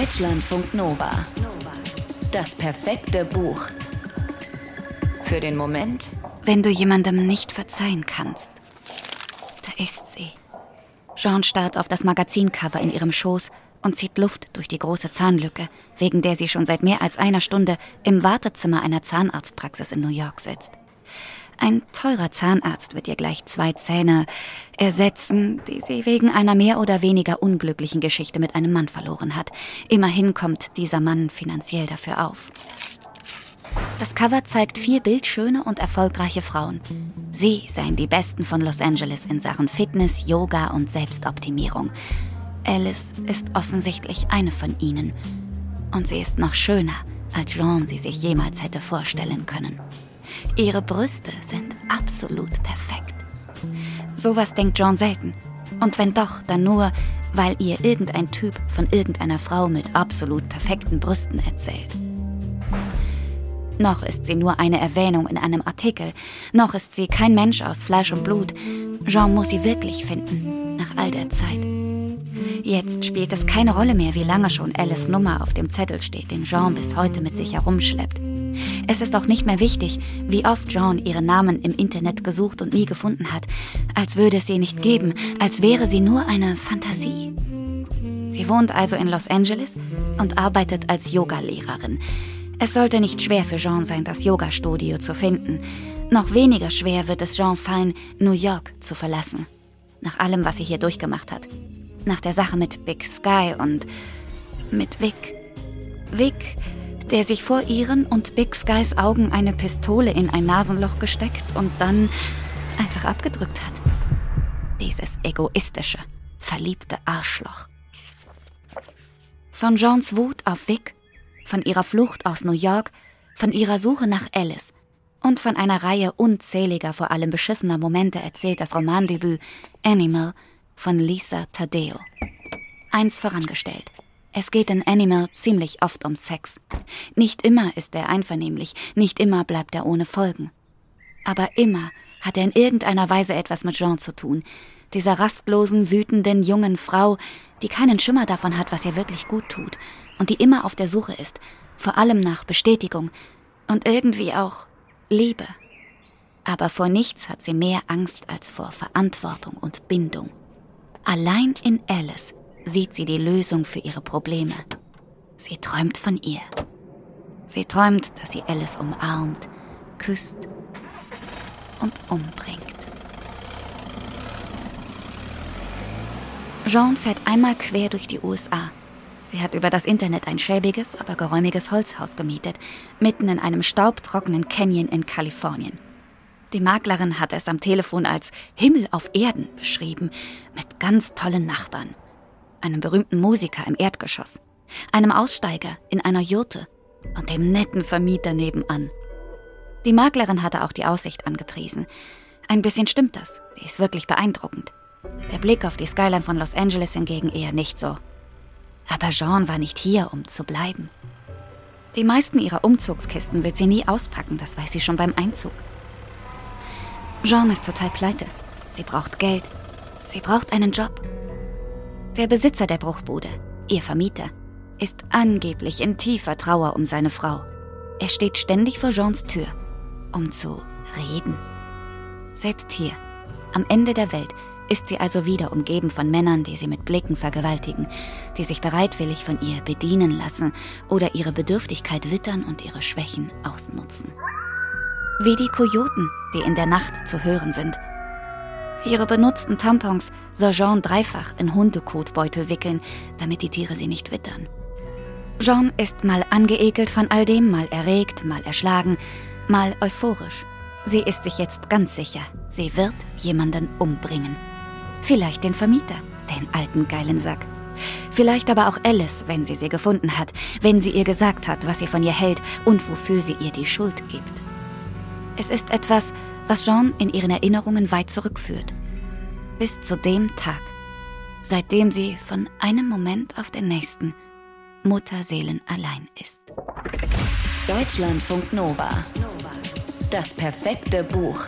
Deutschlandfunk Nova. Das perfekte Buch. Für den Moment, wenn du jemandem nicht verzeihen kannst. Da ist sie. Jean starrt auf das Magazincover in ihrem Schoß und zieht Luft durch die große Zahnlücke, wegen der sie schon seit mehr als einer Stunde im Wartezimmer einer Zahnarztpraxis in New York sitzt. Ein teurer Zahnarzt wird ihr gleich zwei Zähne ersetzen, die sie wegen einer mehr oder weniger unglücklichen Geschichte mit einem Mann verloren hat. Immerhin kommt dieser Mann finanziell dafür auf. Das Cover zeigt vier bildschöne und erfolgreiche Frauen. Sie seien die Besten von Los Angeles in Sachen Fitness, Yoga und Selbstoptimierung. Alice ist offensichtlich eine von ihnen. Und sie ist noch schöner, als Jean sie sich jemals hätte vorstellen können. Ihre Brüste sind absolut perfekt. Sowas denkt John selten. Und wenn doch, dann nur, weil ihr irgendein Typ von irgendeiner Frau mit absolut perfekten Brüsten erzählt. Noch ist sie nur eine Erwähnung in einem Artikel. Noch ist sie kein Mensch aus Fleisch und Blut. Jean muss sie wirklich finden, nach all der Zeit. Jetzt spielt es keine Rolle mehr, wie lange schon Alice Nummer auf dem Zettel steht, den Jean bis heute mit sich herumschleppt. Es ist auch nicht mehr wichtig, wie oft Jean ihren Namen im Internet gesucht und nie gefunden hat, als würde es sie nicht geben, als wäre sie nur eine Fantasie. Sie wohnt also in Los Angeles und arbeitet als Yogalehrerin. Es sollte nicht schwer für Jean sein, das Yoga-Studio zu finden. Noch weniger schwer wird es Jean fallen, New York zu verlassen. Nach allem, was sie hier durchgemacht hat. Nach der Sache mit Big Sky und mit Vic. Vic, der sich vor ihren und Big Skys Augen eine Pistole in ein Nasenloch gesteckt und dann einfach abgedrückt hat. Dieses egoistische, verliebte Arschloch. Von Jeans Wut auf Vic von ihrer Flucht aus New York, von ihrer Suche nach Alice und von einer Reihe unzähliger, vor allem beschissener Momente erzählt das Romandebüt Animal von Lisa Tadeo. Eins vorangestellt. Es geht in Animal ziemlich oft um Sex. Nicht immer ist er einvernehmlich, nicht immer bleibt er ohne Folgen. Aber immer hat er in irgendeiner Weise etwas mit Jean zu tun, dieser rastlosen, wütenden jungen Frau, die keinen Schimmer davon hat, was ihr wirklich gut tut und die immer auf der Suche ist, vor allem nach Bestätigung und irgendwie auch Liebe. Aber vor nichts hat sie mehr Angst als vor Verantwortung und Bindung. Allein in Alice sieht sie die Lösung für ihre Probleme. Sie träumt von ihr. Sie träumt, dass sie Alice umarmt, küsst und umbringt. Jean fährt einmal quer durch die USA. Sie hat über das Internet ein schäbiges, aber geräumiges Holzhaus gemietet, mitten in einem staubtrockenen Canyon in Kalifornien. Die Maklerin hat es am Telefon als Himmel auf Erden beschrieben, mit ganz tollen Nachbarn. Einem berühmten Musiker im Erdgeschoss, einem Aussteiger in einer Jurte und dem netten Vermieter nebenan. Die Maklerin hatte auch die Aussicht angepriesen. Ein bisschen stimmt das, die ist wirklich beeindruckend. Der Blick auf die Skyline von Los Angeles hingegen eher nicht so. Aber Jean war nicht hier, um zu bleiben. Die meisten ihrer Umzugskisten wird sie nie auspacken, das weiß sie schon beim Einzug. Jean ist total pleite. Sie braucht Geld. Sie braucht einen Job. Der Besitzer der Bruchbude, ihr Vermieter, ist angeblich in tiefer Trauer um seine Frau. Er steht ständig vor Jeans Tür, um zu reden. Selbst hier, am Ende der Welt, ist sie also wieder umgeben von Männern, die sie mit Blicken vergewaltigen, die sich bereitwillig von ihr bedienen lassen oder ihre Bedürftigkeit wittern und ihre Schwächen ausnutzen. Wie die Kojoten, die in der Nacht zu hören sind. Ihre benutzten Tampons soll Jean dreifach in Hundekotbeutel wickeln, damit die Tiere sie nicht wittern. Jean ist mal angeekelt von all dem, mal erregt, mal erschlagen, mal euphorisch. Sie ist sich jetzt ganz sicher, sie wird jemanden umbringen. Vielleicht den Vermieter, den alten geilen Sack. Vielleicht aber auch Alice, wenn sie sie gefunden hat, wenn sie ihr gesagt hat, was sie von ihr hält und wofür sie ihr die Schuld gibt. Es ist etwas, was Jean in ihren Erinnerungen weit zurückführt. Bis zu dem Tag, seitdem sie von einem Moment auf den nächsten Mutterseelen allein ist. Deutschlandfunk Nova. Das perfekte Buch.